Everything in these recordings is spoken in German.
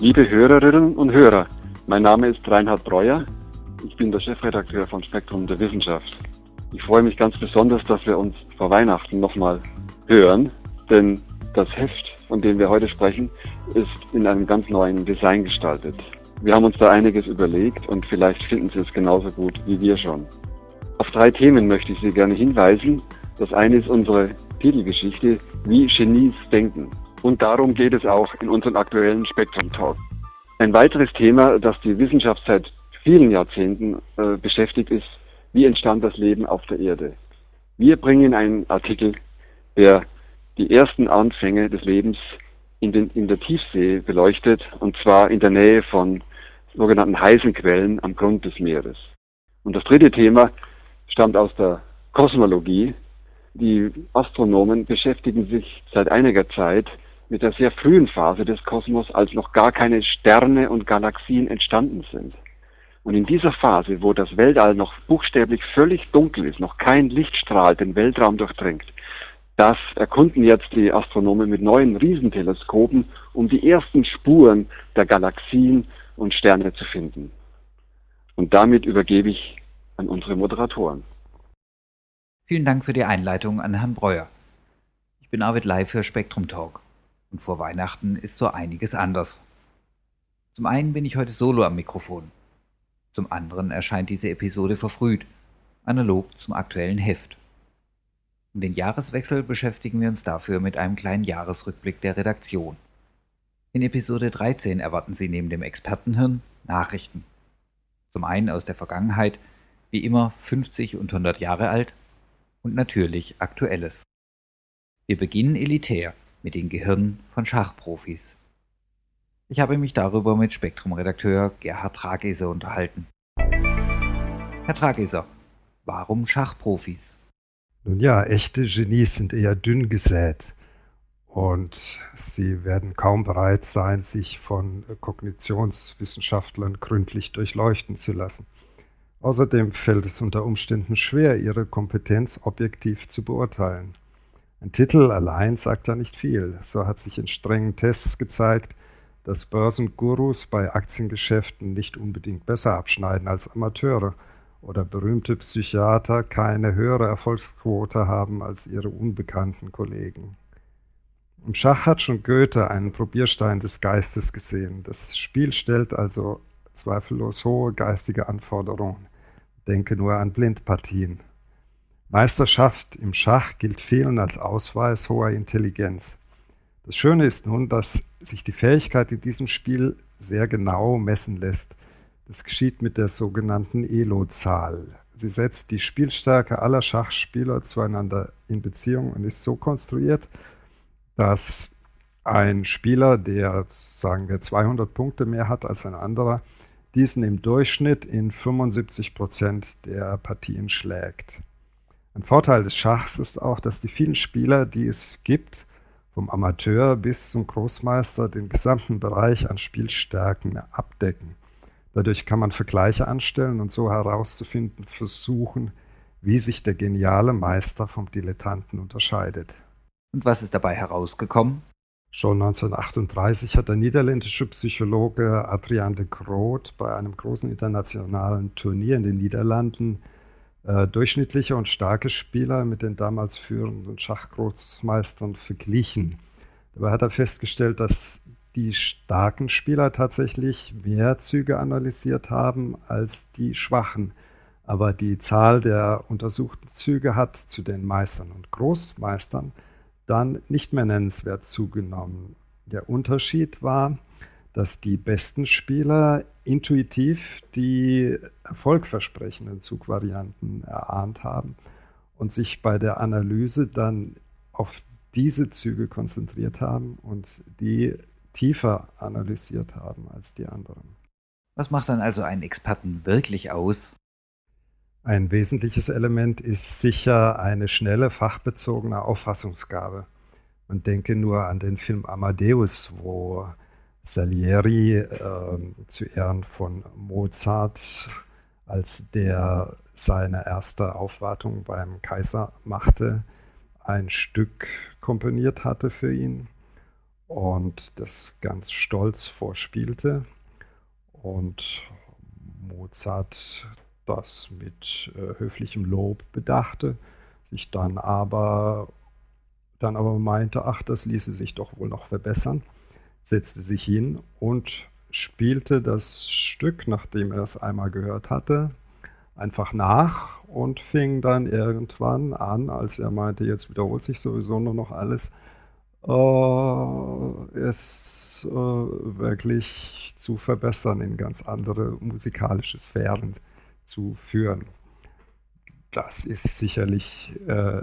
Liebe Hörerinnen und Hörer, mein Name ist Reinhard Breuer. Ich bin der Chefredakteur von Spektrum der Wissenschaft. Ich freue mich ganz besonders, dass wir uns vor Weihnachten nochmal hören, denn das Heft, von dem wir heute sprechen, ist in einem ganz neuen Design gestaltet. Wir haben uns da einiges überlegt und vielleicht finden Sie es genauso gut wie wir schon. Auf drei Themen möchte ich Sie gerne hinweisen. Das eine ist unsere Titelgeschichte, wie Genies denken. Und darum geht es auch in unserem aktuellen Spektrum Talk. Ein weiteres Thema, das die Wissenschaft seit vielen Jahrzehnten äh, beschäftigt, ist, wie entstand das Leben auf der Erde. Wir bringen einen Artikel, der die ersten Anfänge des Lebens in, den, in der Tiefsee beleuchtet, und zwar in der Nähe von sogenannten heißen Quellen am Grund des Meeres. Und das dritte Thema stammt aus der Kosmologie. Die Astronomen beschäftigen sich seit einiger Zeit mit der sehr frühen Phase des Kosmos, als noch gar keine Sterne und Galaxien entstanden sind. Und in dieser Phase, wo das Weltall noch buchstäblich völlig dunkel ist, noch kein Lichtstrahl den Weltraum durchdringt, das erkunden jetzt die Astronomen mit neuen Riesenteleskopen, um die ersten Spuren der Galaxien und Sterne zu finden. Und damit übergebe ich an unsere Moderatoren. Vielen Dank für die Einleitung an Herrn Breuer. Ich bin Arvid Lai für Spektrum Talk. Und vor Weihnachten ist so einiges anders. Zum einen bin ich heute solo am Mikrofon. Zum anderen erscheint diese Episode verfrüht, analog zum aktuellen Heft. Um den Jahreswechsel beschäftigen wir uns dafür mit einem kleinen Jahresrückblick der Redaktion. In Episode 13 erwarten Sie neben dem Expertenhirn Nachrichten. Zum einen aus der Vergangenheit, wie immer 50 und 100 Jahre alt, und natürlich Aktuelles. Wir beginnen elitär mit den Gehirnen von Schachprofis. Ich habe mich darüber mit Spektrum-Redakteur Gerhard Trageser unterhalten. Herr Trageser, warum Schachprofis? Nun ja, echte Genies sind eher dünn gesät und sie werden kaum bereit sein, sich von Kognitionswissenschaftlern gründlich durchleuchten zu lassen. Außerdem fällt es unter Umständen schwer, ihre Kompetenz objektiv zu beurteilen. Ein Titel allein sagt da nicht viel. So hat sich in strengen Tests gezeigt, dass Börsengurus bei Aktiengeschäften nicht unbedingt besser abschneiden als Amateure oder berühmte Psychiater keine höhere Erfolgsquote haben als ihre unbekannten Kollegen. Im Schach hat schon Goethe einen Probierstein des Geistes gesehen. Das Spiel stellt also zweifellos hohe geistige Anforderungen. Denke nur an Blindpartien. Meisterschaft im Schach gilt vielen als Ausweis hoher Intelligenz. Das Schöne ist nun, dass sich die Fähigkeit in diesem Spiel sehr genau messen lässt. Das geschieht mit der sogenannten Elo-Zahl. Sie setzt die Spielstärke aller Schachspieler zueinander in Beziehung und ist so konstruiert, dass ein Spieler, der sagen wir 200 Punkte mehr hat als ein anderer, diesen im Durchschnitt in 75 Prozent der Partien schlägt. Ein Vorteil des Schachs ist auch, dass die vielen Spieler, die es gibt, vom Amateur bis zum Großmeister, den gesamten Bereich an Spielstärken abdecken. Dadurch kann man Vergleiche anstellen und so herauszufinden versuchen, wie sich der geniale Meister vom Dilettanten unterscheidet. Und was ist dabei herausgekommen? Schon 1938 hat der niederländische Psychologe Adrian de Groot bei einem großen internationalen Turnier in den Niederlanden äh, durchschnittliche und starke Spieler mit den damals führenden Schachgroßmeistern verglichen. Dabei hat er festgestellt, dass die starken Spieler tatsächlich mehr Züge analysiert haben als die schwachen. Aber die Zahl der untersuchten Züge hat zu den Meistern und Großmeistern dann nicht mehr nennenswert zugenommen. Der Unterschied war, dass die besten Spieler intuitiv die erfolgversprechenden Zugvarianten erahnt haben und sich bei der Analyse dann auf diese Züge konzentriert haben und die tiefer analysiert haben als die anderen. Was macht dann also einen Experten wirklich aus? Ein wesentliches Element ist sicher eine schnelle, fachbezogene Auffassungsgabe. Man denke nur an den Film Amadeus, wo Salieri äh, zu Ehren von Mozart, als der seine erste Aufwartung beim Kaiser machte, ein Stück komponiert hatte für ihn. und das ganz stolz vorspielte und Mozart das mit äh, höflichem Lob bedachte, sich dann aber dann aber meinte, ach, das ließe sich doch wohl noch verbessern, setzte sich hin und spielte das Stück, nachdem er es einmal gehört hatte, einfach nach und fing dann irgendwann an, als er meinte, jetzt wiederholt sich sowieso nur noch alles, äh, es äh, wirklich zu verbessern, in ganz andere musikalische Sphären zu führen. Das ist sicherlich äh,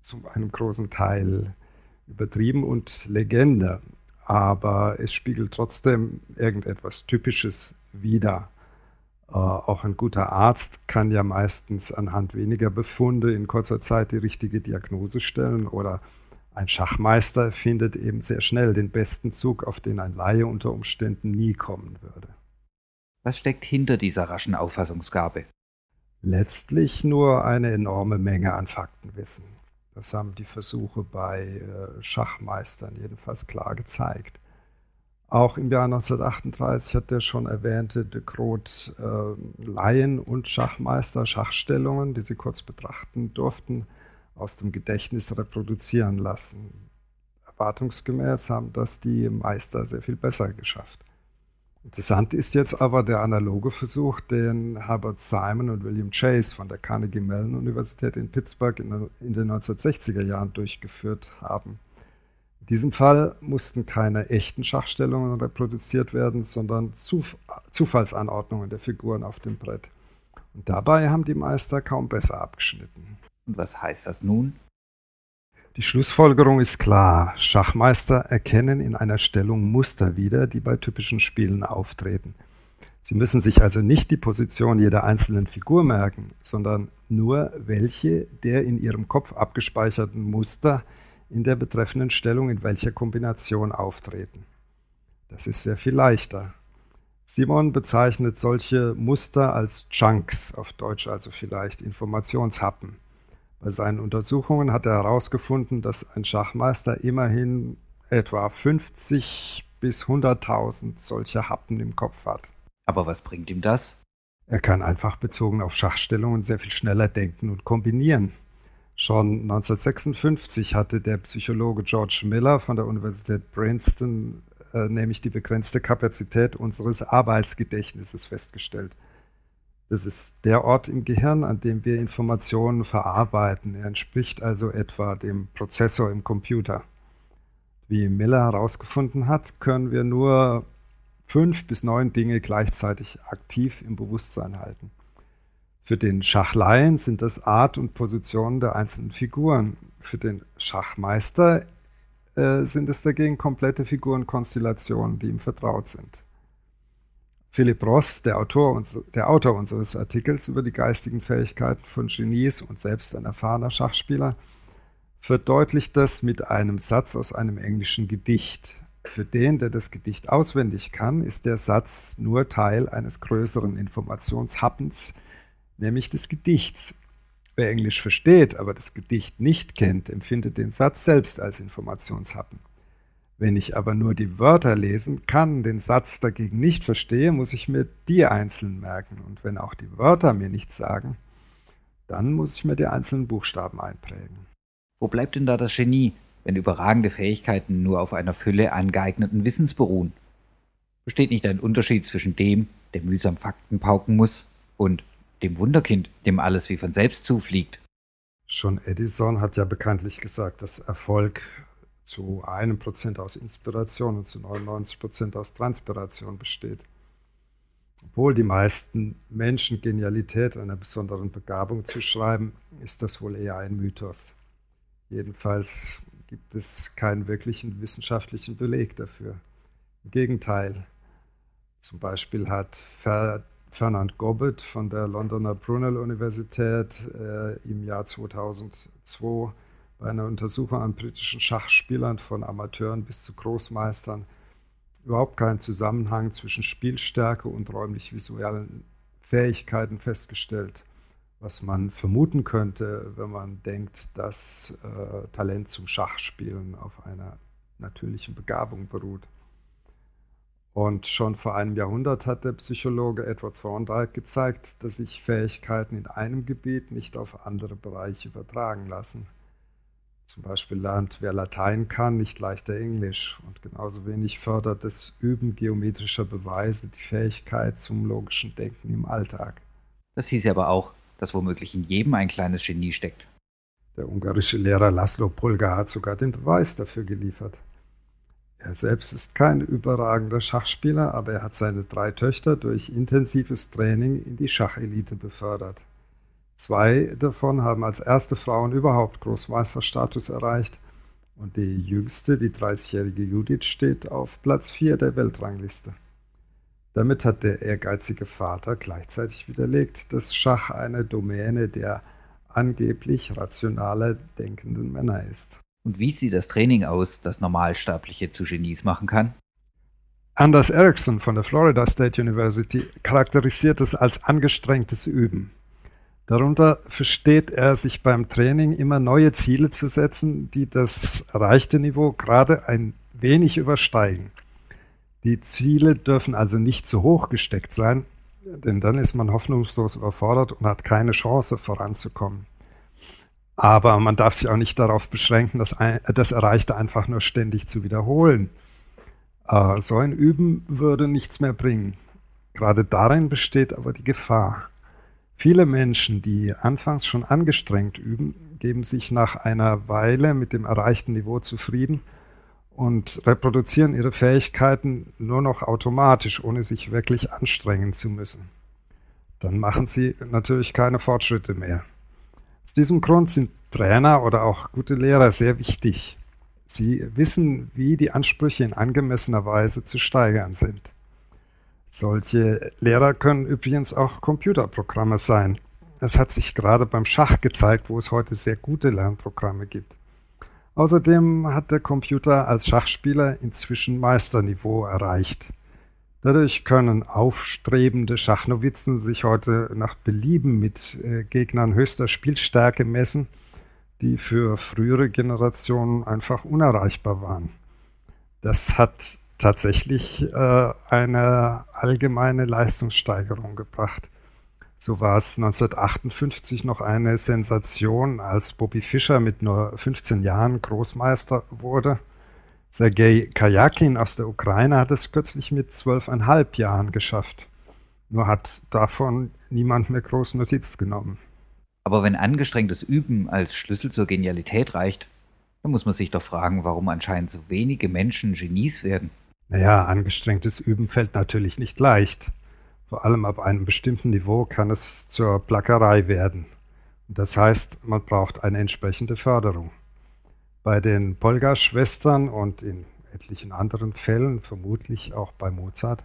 zu einem großen Teil übertrieben und Legende, aber es spiegelt trotzdem irgendetwas Typisches wider. Äh, auch ein guter Arzt kann ja meistens anhand weniger Befunde in kurzer Zeit die richtige Diagnose stellen oder ein Schachmeister findet eben sehr schnell den besten Zug, auf den ein Laie unter Umständen nie kommen würde. Was steckt hinter dieser raschen Auffassungsgabe? Letztlich nur eine enorme Menge an Faktenwissen. Das haben die Versuche bei äh, Schachmeistern jedenfalls klar gezeigt. Auch im Jahr 1938 hat der schon erwähnte de Groot äh, Laien und Schachmeister Schachstellungen, die sie kurz betrachten durften, aus dem Gedächtnis reproduzieren lassen. Erwartungsgemäß haben das die Meister sehr viel besser geschafft. Interessant ist jetzt aber der analoge Versuch, den Herbert Simon und William Chase von der Carnegie Mellon Universität in Pittsburgh in, den 1960er Jahren durchgeführt haben. In diesem Fall mussten keine echten Schachstellungen reproduziert werden, sondern Zuf Zufallsanordnungen der Figuren auf dem Brett. Und dabei haben die Meister kaum besser abgeschnitten. Und was heißt das nun? Die Schlussfolgerung ist klar. Schachmeister erkennen in einer Stellung Muster wieder, die bei typischen Spielen auftreten. Sie müssen sich also nicht die Position jeder einzelnen Figur merken, sondern nur welche der in ihrem Kopf abgespeicherten Muster in der betreffenden Stellung in welcher Kombination auftreten. Das ist sehr viel leichter. Simon bezeichnet solche Muster als Chunks, auf Deutsch also vielleicht Informationshappen. Bei seinen Untersuchungen hat er herausgefunden, dass ein Schachmeister immerhin etwa 50 bis 100.000 solcher Happen im Kopf hat. Aber was bringt ihm das? Er kann einfach bezogen auf Schachstellungen sehr viel schneller denken und kombinieren. Schon 1956 hatte der Psychologe George Miller von der Universität Princeton äh, nämlich die begrenzte Kapazität unseres Arbeitsgedächtnisses festgestellt. Das ist der Ort im Gehirn, an dem wir Informationen verarbeiten. Er entspricht also etwa dem Prozessor im Computer. Wie Miller herausgefunden hat, können wir nur fünf bis neun Dinge gleichzeitig aktiv im Bewusstsein halten. Für den Schachleien sind das Art und Positionen der einzelnen Figuren. Für den Schachmeister äh, sind es dagegen komplette Figurenkonstellationen, die ihm vertraut sind. Philipp Ross, der Autor, der Autor unseres Artikels über die geistigen Fähigkeiten von Genies und selbst ein erfahrener Schachspieler, verdeutlicht das mit einem Satz aus einem englischen Gedicht. Für den, der das Gedicht auswendig kann, ist der Satz nur Teil eines größeren Informationshappens, nämlich des Gedichts. Wer Englisch versteht, aber das Gedicht nicht kennt, empfindet den Satz selbst als Informationshappen. Wenn ich aber nur die Wörter lesen kann, den Satz dagegen nicht verstehe, muss ich mir die einzeln merken. Und wenn auch die Wörter mir nichts sagen, dann muss ich mir die einzelnen Buchstaben einprägen. Wo bleibt denn da das Genie, wenn überragende Fähigkeiten nur auf einer Fülle an geeigneten Wissens beruhen? Besteht nicht ein Unterschied zwischen dem, der mühsam Fakten pauken muss, und dem Wunderkind, dem alles wie von selbst zufliegt? Schon Edison hat ja bekanntlich gesagt, dass Erfolg zu einem Prozent aus Inspiration und zu 99 Prozent aus Transpiration besteht. Obwohl die meisten Menschen Genialität einer besonderen Begabung zuschreiben, ist das wohl eher ein Mythos. Jedenfalls gibt es keinen wirklichen wissenschaftlichen Beleg dafür. Im Gegenteil, zum Beispiel hat Fernand Gobbett von der Londoner Brunel Universität äh, im Jahr 2002 bei einer Untersuchung an britischen Schachspielern von Amateuren bis zu Großmeistern überhaupt keinen Zusammenhang zwischen Spielstärke und räumlich-visuellen Fähigkeiten festgestellt, was man vermuten könnte, wenn man denkt, dass äh, Talent zum Schachspielen auf einer natürlichen Begabung beruht. Und schon vor einem Jahrhundert hat der Psychologe Edward Thorndike gezeigt, dass sich Fähigkeiten in einem Gebiet nicht auf andere Bereiche übertragen lassen. Zum Beispiel lernt wer Latein kann, nicht leichter Englisch. Und genauso wenig fördert das Üben geometrischer Beweise die Fähigkeit zum logischen Denken im Alltag. Das hieß aber auch, dass womöglich in jedem ein kleines Genie steckt. Der ungarische Lehrer Laszlo Pulga hat sogar den Beweis dafür geliefert. Er selbst ist kein überragender Schachspieler, aber er hat seine drei Töchter durch intensives Training in die Schachelite befördert. Zwei davon haben als erste Frauen überhaupt Großmeisterstatus erreicht und die jüngste, die 30-jährige Judith, steht auf Platz 4 der Weltrangliste. Damit hat der ehrgeizige Vater gleichzeitig widerlegt, dass Schach eine Domäne der angeblich rationaler denkenden Männer ist. Und wie sieht das Training aus, das Normalsterbliche zu Genies machen kann? Anders Erickson von der Florida State University charakterisiert es als angestrengtes Üben. Darunter versteht er, sich beim Training immer neue Ziele zu setzen, die das erreichte Niveau gerade ein wenig übersteigen. Die Ziele dürfen also nicht zu hoch gesteckt sein, denn dann ist man hoffnungslos überfordert und hat keine Chance voranzukommen. Aber man darf sich auch nicht darauf beschränken, das, das Erreichte einfach nur ständig zu wiederholen. Äh, so ein Üben würde nichts mehr bringen. Gerade darin besteht aber die Gefahr. Viele Menschen, die anfangs schon angestrengt üben, geben sich nach einer Weile mit dem erreichten Niveau zufrieden und reproduzieren ihre Fähigkeiten nur noch automatisch, ohne sich wirklich anstrengen zu müssen. Dann machen sie natürlich keine Fortschritte mehr. Aus diesem Grund sind Trainer oder auch gute Lehrer sehr wichtig. Sie wissen, wie die Ansprüche in angemessener Weise zu steigern sind. Solche Lehrer können übrigens auch Computerprogramme sein. Es hat sich gerade beim Schach gezeigt, wo es heute sehr gute Lernprogramme gibt. Außerdem hat der Computer als Schachspieler inzwischen Meisterniveau erreicht. Dadurch können aufstrebende Schachnovizen sich heute nach Belieben mit äh, Gegnern höchster Spielstärke messen, die für frühere Generationen einfach unerreichbar waren. Das hat tatsächlich äh, eine allgemeine Leistungssteigerung gebracht. So war es 1958 noch eine Sensation, als Bobby Fischer mit nur 15 Jahren Großmeister wurde Sergei Kajakin aus der Ukraine hat es kürzlich mit zwölfeinhalb Jahren geschafft. Nur hat davon niemand mehr groß Notiz genommen. Aber wenn angestrengtes Üben als Schlüssel zur Genialität reicht, dann muss man sich doch fragen, warum anscheinend so wenige Menschen Genies werden. Naja, angestrengtes Üben fällt natürlich nicht leicht. Vor allem ab einem bestimmten Niveau kann es zur Plackerei werden. Das heißt, man braucht eine entsprechende Förderung. Bei den Polga-Schwestern und in etlichen anderen Fällen, vermutlich auch bei Mozart,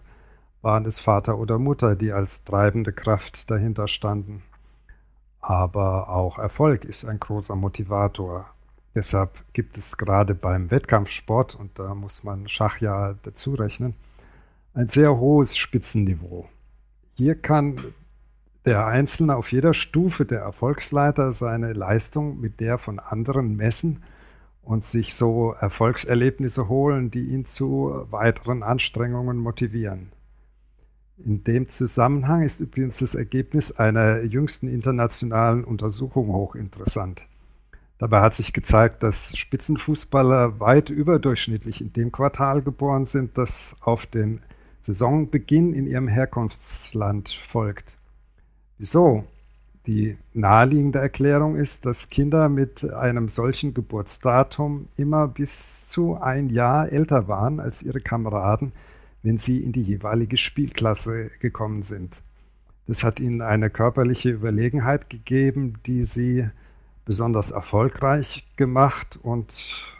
waren es Vater oder Mutter, die als treibende Kraft dahinter standen. Aber auch Erfolg ist ein großer Motivator. Deshalb gibt es gerade beim Wettkampfsport, und da muss man Schach ja dazu rechnen, ein sehr hohes Spitzenniveau. Hier kann der Einzelne auf jeder Stufe der Erfolgsleiter seine Leistung mit der von anderen messen und sich so Erfolgserlebnisse holen, die ihn zu weiteren Anstrengungen motivieren. In dem Zusammenhang ist übrigens das Ergebnis einer jüngsten internationalen Untersuchung hochinteressant. Dabei hat sich gezeigt, dass Spitzenfußballer weit überdurchschnittlich in dem Quartal geboren sind, das auf den Saisonbeginn in ihrem Herkunftsland folgt. Wieso? Die naheliegende Erklärung ist, dass Kinder mit einem solchen Geburtsdatum immer bis zu ein Jahr älter waren als ihre Kameraden, wenn sie in die jeweilige Spielklasse gekommen sind. Das hat ihnen eine körperliche Überlegenheit gegeben, die sie besonders erfolgreich gemacht und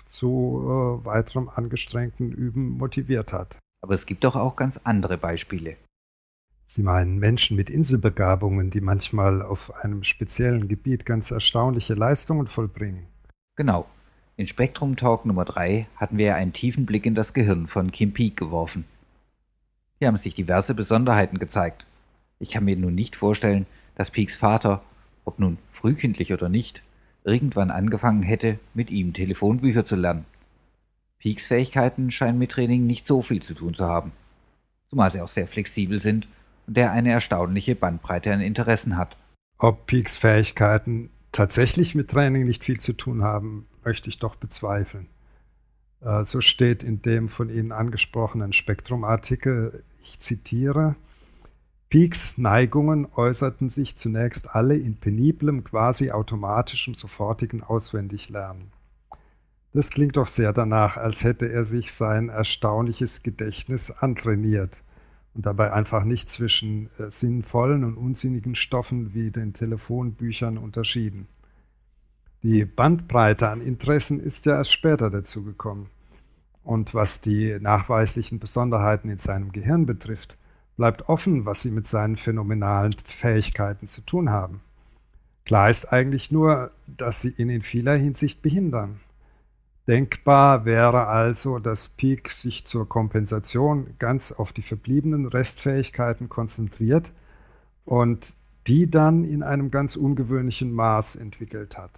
zu äh, weiterem angestrengten Üben motiviert hat. Aber es gibt doch auch ganz andere Beispiele. Sie meinen Menschen mit Inselbegabungen, die manchmal auf einem speziellen Gebiet ganz erstaunliche Leistungen vollbringen. Genau. In Spektrum Talk Nummer 3 hatten wir einen tiefen Blick in das Gehirn von Kim Peek geworfen. Hier haben sich diverse Besonderheiten gezeigt. Ich kann mir nun nicht vorstellen, dass Peeks Vater, ob nun frühkindlich oder nicht, irgendwann angefangen hätte, mit ihm Telefonbücher zu lernen. Peaks Fähigkeiten scheinen mit Training nicht so viel zu tun zu haben, zumal sie auch sehr flexibel sind und der eine erstaunliche Bandbreite an Interessen hat. Ob Peaks Fähigkeiten tatsächlich mit Training nicht viel zu tun haben, möchte ich doch bezweifeln. Äh, so steht in dem von Ihnen angesprochenen Spektrumartikel, ich zitiere, Peaks Neigungen äußerten sich zunächst alle in peniblem, quasi automatischem, sofortigen Auswendiglernen. Das klingt doch sehr danach, als hätte er sich sein erstaunliches Gedächtnis antrainiert und dabei einfach nicht zwischen äh, sinnvollen und unsinnigen Stoffen wie den Telefonbüchern unterschieden. Die Bandbreite an Interessen ist ja erst später dazugekommen. Und was die nachweislichen Besonderheiten in seinem Gehirn betrifft, bleibt offen, was sie mit seinen phänomenalen Fähigkeiten zu tun haben. Klar ist eigentlich nur, dass sie ihn in vieler Hinsicht behindern. Denkbar wäre also, dass Peak sich zur Kompensation ganz auf die verbliebenen Restfähigkeiten konzentriert und die dann in einem ganz ungewöhnlichen Maß entwickelt hat.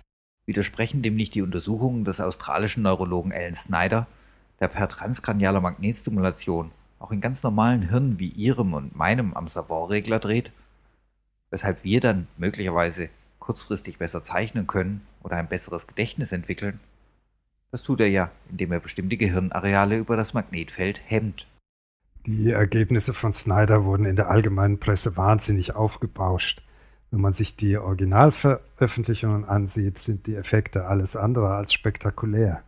Widersprechen dem nicht die Untersuchungen des australischen Neurologen Alan Snyder, der per transkranialer Magnetstimulation auch in ganz normalen Hirnen wie Ihrem und meinem am Savant-Regler dreht, weshalb wir dann möglicherweise kurzfristig besser zeichnen können oder ein besseres Gedächtnis entwickeln. Das tut er ja, indem er bestimmte Gehirnareale über das Magnetfeld hemmt. Die Ergebnisse von Snyder wurden in der allgemeinen Presse wahnsinnig aufgebauscht. Wenn man sich die Originalveröffentlichungen ansieht, sind die Effekte alles andere als spektakulär.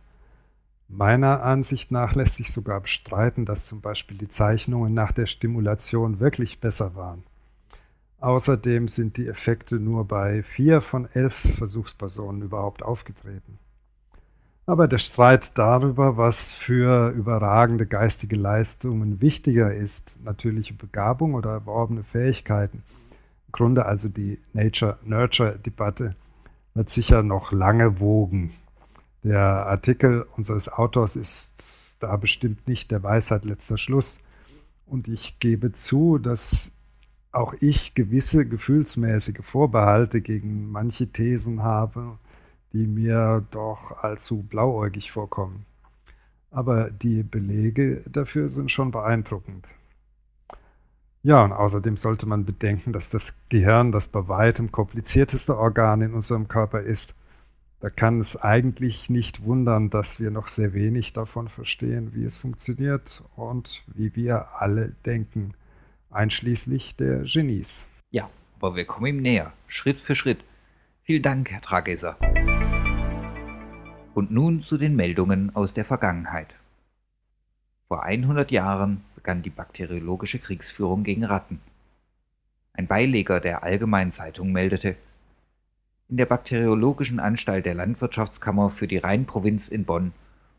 Meiner Ansicht nach lässt sich sogar bestreiten, dass zum Beispiel die Zeichnungen nach der Stimulation wirklich besser waren. Außerdem sind die Effekte nur bei vier von elf Versuchspersonen überhaupt aufgetreten. Aber der Streit darüber, was für überragende geistige Leistungen wichtiger ist, natürliche Begabung oder erworbene Fähigkeiten, im Grunde also die Nature-Nurture-Debatte, wird sicher noch lange wogen. Der Artikel unseres Autors ist da bestimmt nicht der Weisheit letzter Schluss. Und ich gebe zu, dass auch ich gewisse gefühlsmäßige Vorbehalte gegen manche Thesen habe, die mir doch allzu blauäugig vorkommen. Aber die Belege dafür sind schon beeindruckend. Ja, und außerdem sollte man bedenken, dass das Gehirn das bei weitem komplizierteste Organ in unserem Körper ist da kann es eigentlich nicht wundern, dass wir noch sehr wenig davon verstehen, wie es funktioniert und wie wir alle denken, einschließlich der Genies. Ja, aber wir kommen ihm näher, Schritt für Schritt. Vielen Dank, Herr Trageser. Und nun zu den Meldungen aus der Vergangenheit. Vor 100 Jahren begann die bakteriologische Kriegsführung gegen Ratten. Ein Beileger der Allgemeinen Zeitung meldete, in der Bakteriologischen Anstalt der Landwirtschaftskammer für die Rheinprovinz in Bonn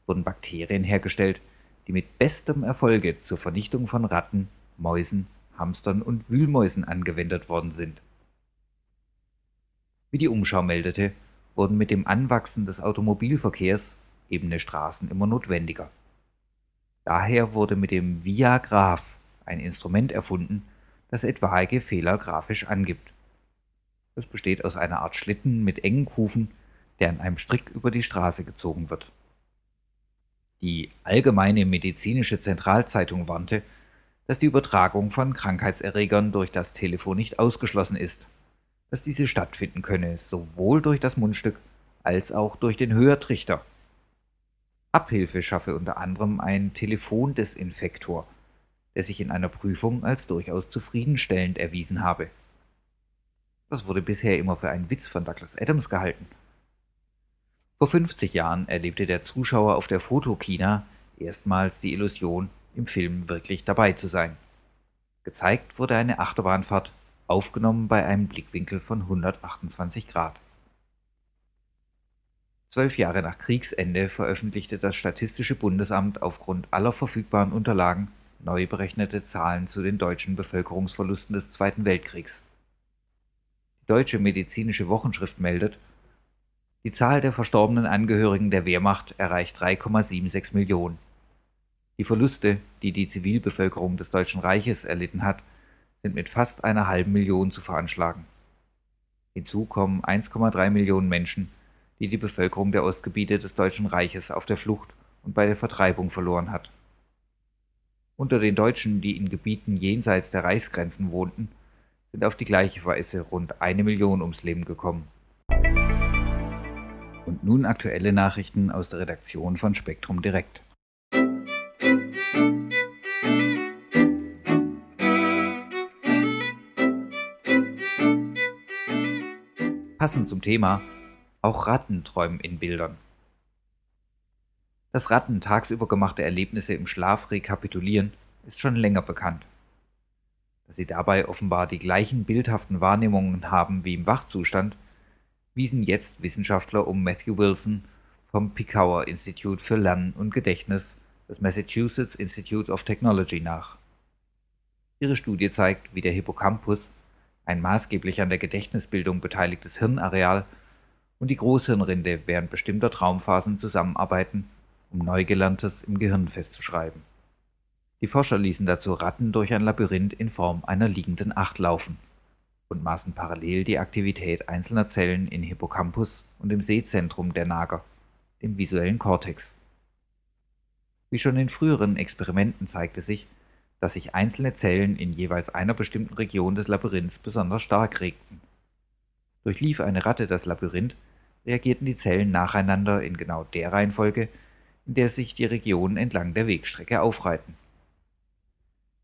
wurden Bakterien hergestellt, die mit bestem Erfolge zur Vernichtung von Ratten, Mäusen, Hamstern und Wühlmäusen angewendet worden sind. Wie die Umschau meldete, wurden mit dem Anwachsen des Automobilverkehrs ebene Straßen immer notwendiger. Daher wurde mit dem Via Graph ein Instrument erfunden, das etwaige Fehler grafisch angibt. Es besteht aus einer Art Schlitten mit engen Kufen, der an einem Strick über die Straße gezogen wird. Die Allgemeine Medizinische Zentralzeitung warnte, dass die Übertragung von Krankheitserregern durch das Telefon nicht ausgeschlossen ist, dass diese stattfinden könne, sowohl durch das Mundstück als auch durch den Hörtrichter. Abhilfe schaffe unter anderem ein Telefondesinfektor, der sich in einer Prüfung als durchaus zufriedenstellend erwiesen habe. Das wurde bisher immer für einen Witz von Douglas Adams gehalten. Vor 50 Jahren erlebte der Zuschauer auf der Fotokina erstmals die Illusion, im Film wirklich dabei zu sein. Gezeigt wurde eine Achterbahnfahrt, aufgenommen bei einem Blickwinkel von 128 Grad. Zwölf Jahre nach Kriegsende veröffentlichte das Statistische Bundesamt aufgrund aller verfügbaren Unterlagen neu berechnete Zahlen zu den deutschen Bevölkerungsverlusten des Zweiten Weltkriegs. Deutsche Medizinische Wochenschrift meldet, die Zahl der verstorbenen Angehörigen der Wehrmacht erreicht 3,76 Millionen. Die Verluste, die die Zivilbevölkerung des Deutschen Reiches erlitten hat, sind mit fast einer halben Million zu veranschlagen. Hinzu kommen 1,3 Millionen Menschen, die die Bevölkerung der Ostgebiete des Deutschen Reiches auf der Flucht und bei der Vertreibung verloren hat. Unter den Deutschen, die in Gebieten jenseits der Reichsgrenzen wohnten, sind auf die gleiche Weise rund eine Million ums Leben gekommen. Und nun aktuelle Nachrichten aus der Redaktion von Spektrum Direkt. Passend zum Thema, auch Ratten träumen in Bildern. Dass Ratten tagsüber gemachte Erlebnisse im Schlaf rekapitulieren, ist schon länger bekannt. Dass sie dabei offenbar die gleichen bildhaften Wahrnehmungen haben wie im Wachzustand, wiesen jetzt Wissenschaftler um Matthew Wilson vom Picauer Institute für Lernen und Gedächtnis des Massachusetts Institute of Technology nach. Ihre Studie zeigt, wie der Hippocampus, ein maßgeblich an der Gedächtnisbildung beteiligtes Hirnareal, und die Großhirnrinde während bestimmter Traumphasen zusammenarbeiten, um Neugelerntes im Gehirn festzuschreiben. Die Forscher ließen dazu Ratten durch ein Labyrinth in Form einer liegenden Acht laufen und maßen parallel die Aktivität einzelner Zellen in Hippocampus und im Sehzentrum der Nager, dem visuellen Kortex. Wie schon in früheren Experimenten zeigte sich, dass sich einzelne Zellen in jeweils einer bestimmten Region des Labyrinths besonders stark regten. Durchlief eine Ratte das Labyrinth, reagierten die Zellen nacheinander in genau der Reihenfolge, in der sich die Regionen entlang der Wegstrecke aufreihten.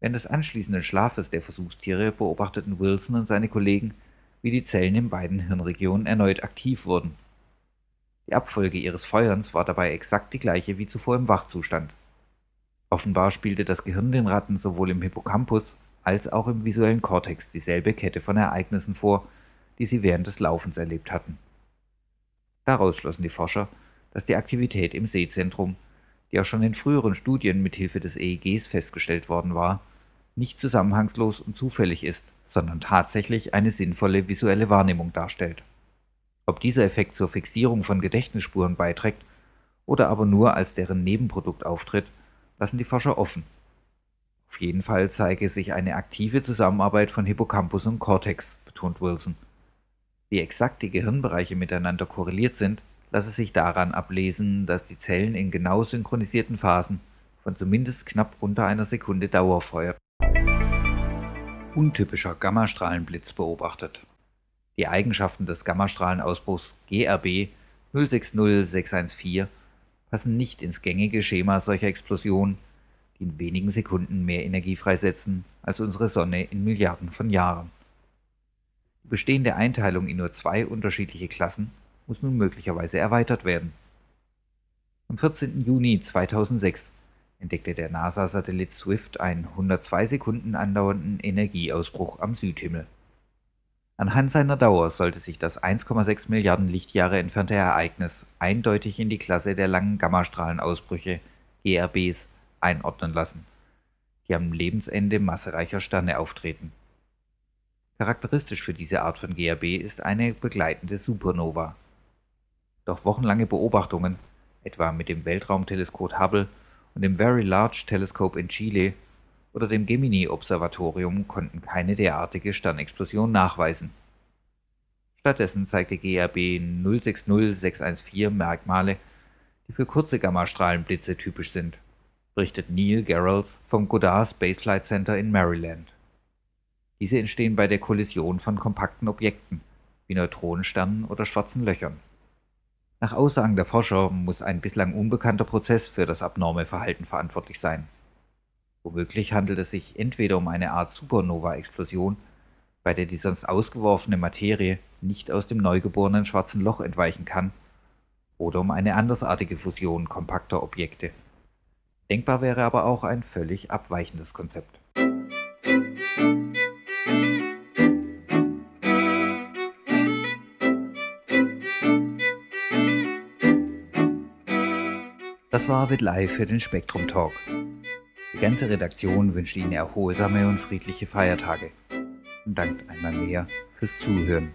Während des anschließenden Schlafes der Versuchstiere beobachteten Wilson und seine Kollegen, wie die Zellen in beiden Hirnregionen erneut aktiv wurden. Die Abfolge ihres Feuerns war dabei exakt die gleiche wie zuvor im Wachzustand. Offenbar spielte das Gehirn den Ratten sowohl im Hippocampus als auch im visuellen Kortex dieselbe Kette von Ereignissen vor, die sie während des Laufens erlebt hatten. Daraus schlossen die Forscher, dass die Aktivität im Sehzentrum, die auch schon in früheren Studien mit Hilfe des EEGs festgestellt worden war, nicht zusammenhangslos und zufällig ist, sondern tatsächlich eine sinnvolle visuelle Wahrnehmung darstellt. Ob dieser Effekt zur Fixierung von Gedächtnisspuren beiträgt oder aber nur als deren Nebenprodukt auftritt, lassen die Forscher offen. Auf jeden Fall zeige sich eine aktive Zusammenarbeit von Hippocampus und Cortex, betont Wilson. Wie exakt die Gehirnbereiche miteinander korreliert sind, lasse sich daran ablesen, dass die Zellen in genau synchronisierten Phasen von zumindest knapp unter einer Sekunde Dauer feuerten untypischer Gammastrahlenblitz beobachtet. Die Eigenschaften des Gammastrahlenausbruchs GRB 060614 passen nicht ins gängige Schema solcher Explosionen, die in wenigen Sekunden mehr Energie freisetzen als unsere Sonne in Milliarden von Jahren. Die bestehende Einteilung in nur zwei unterschiedliche Klassen muss nun möglicherweise erweitert werden. Am 14. Juni 2006 entdeckte der NASA-Satellit Swift einen 102 Sekunden andauernden Energieausbruch am Südhimmel. Anhand seiner Dauer sollte sich das 1,6 Milliarden Lichtjahre entfernte Ereignis eindeutig in die Klasse der langen Gammastrahlenausbrüche GRBs einordnen lassen, die am Lebensende massereicher Sterne auftreten. Charakteristisch für diese Art von GRB ist eine begleitende Supernova. Doch wochenlange Beobachtungen, etwa mit dem Weltraumteleskop Hubble und dem Very Large Telescope in Chile oder dem Gemini-Observatorium konnten keine derartige Sternexplosion nachweisen. Stattdessen zeigte GRB 060614 Merkmale, die für kurze Gammastrahlenblitze typisch sind, berichtet Neil Garrels vom Goddard Space Flight Center in Maryland. Diese entstehen bei der Kollision von kompakten Objekten, wie Neutronensternen oder schwarzen Löchern. Nach Aussagen der Forscher muss ein bislang unbekannter Prozess für das abnorme Verhalten verantwortlich sein. Womöglich handelt es sich entweder um eine Art Supernova-Explosion, bei der die sonst ausgeworfene Materie nicht aus dem neugeborenen schwarzen Loch entweichen kann, oder um eine andersartige Fusion kompakter Objekte. Denkbar wäre aber auch ein völlig abweichendes Konzept. Das war With Live für den Spektrum Talk. Die ganze Redaktion wünscht Ihnen erholsame und friedliche Feiertage und dankt einmal mehr fürs Zuhören.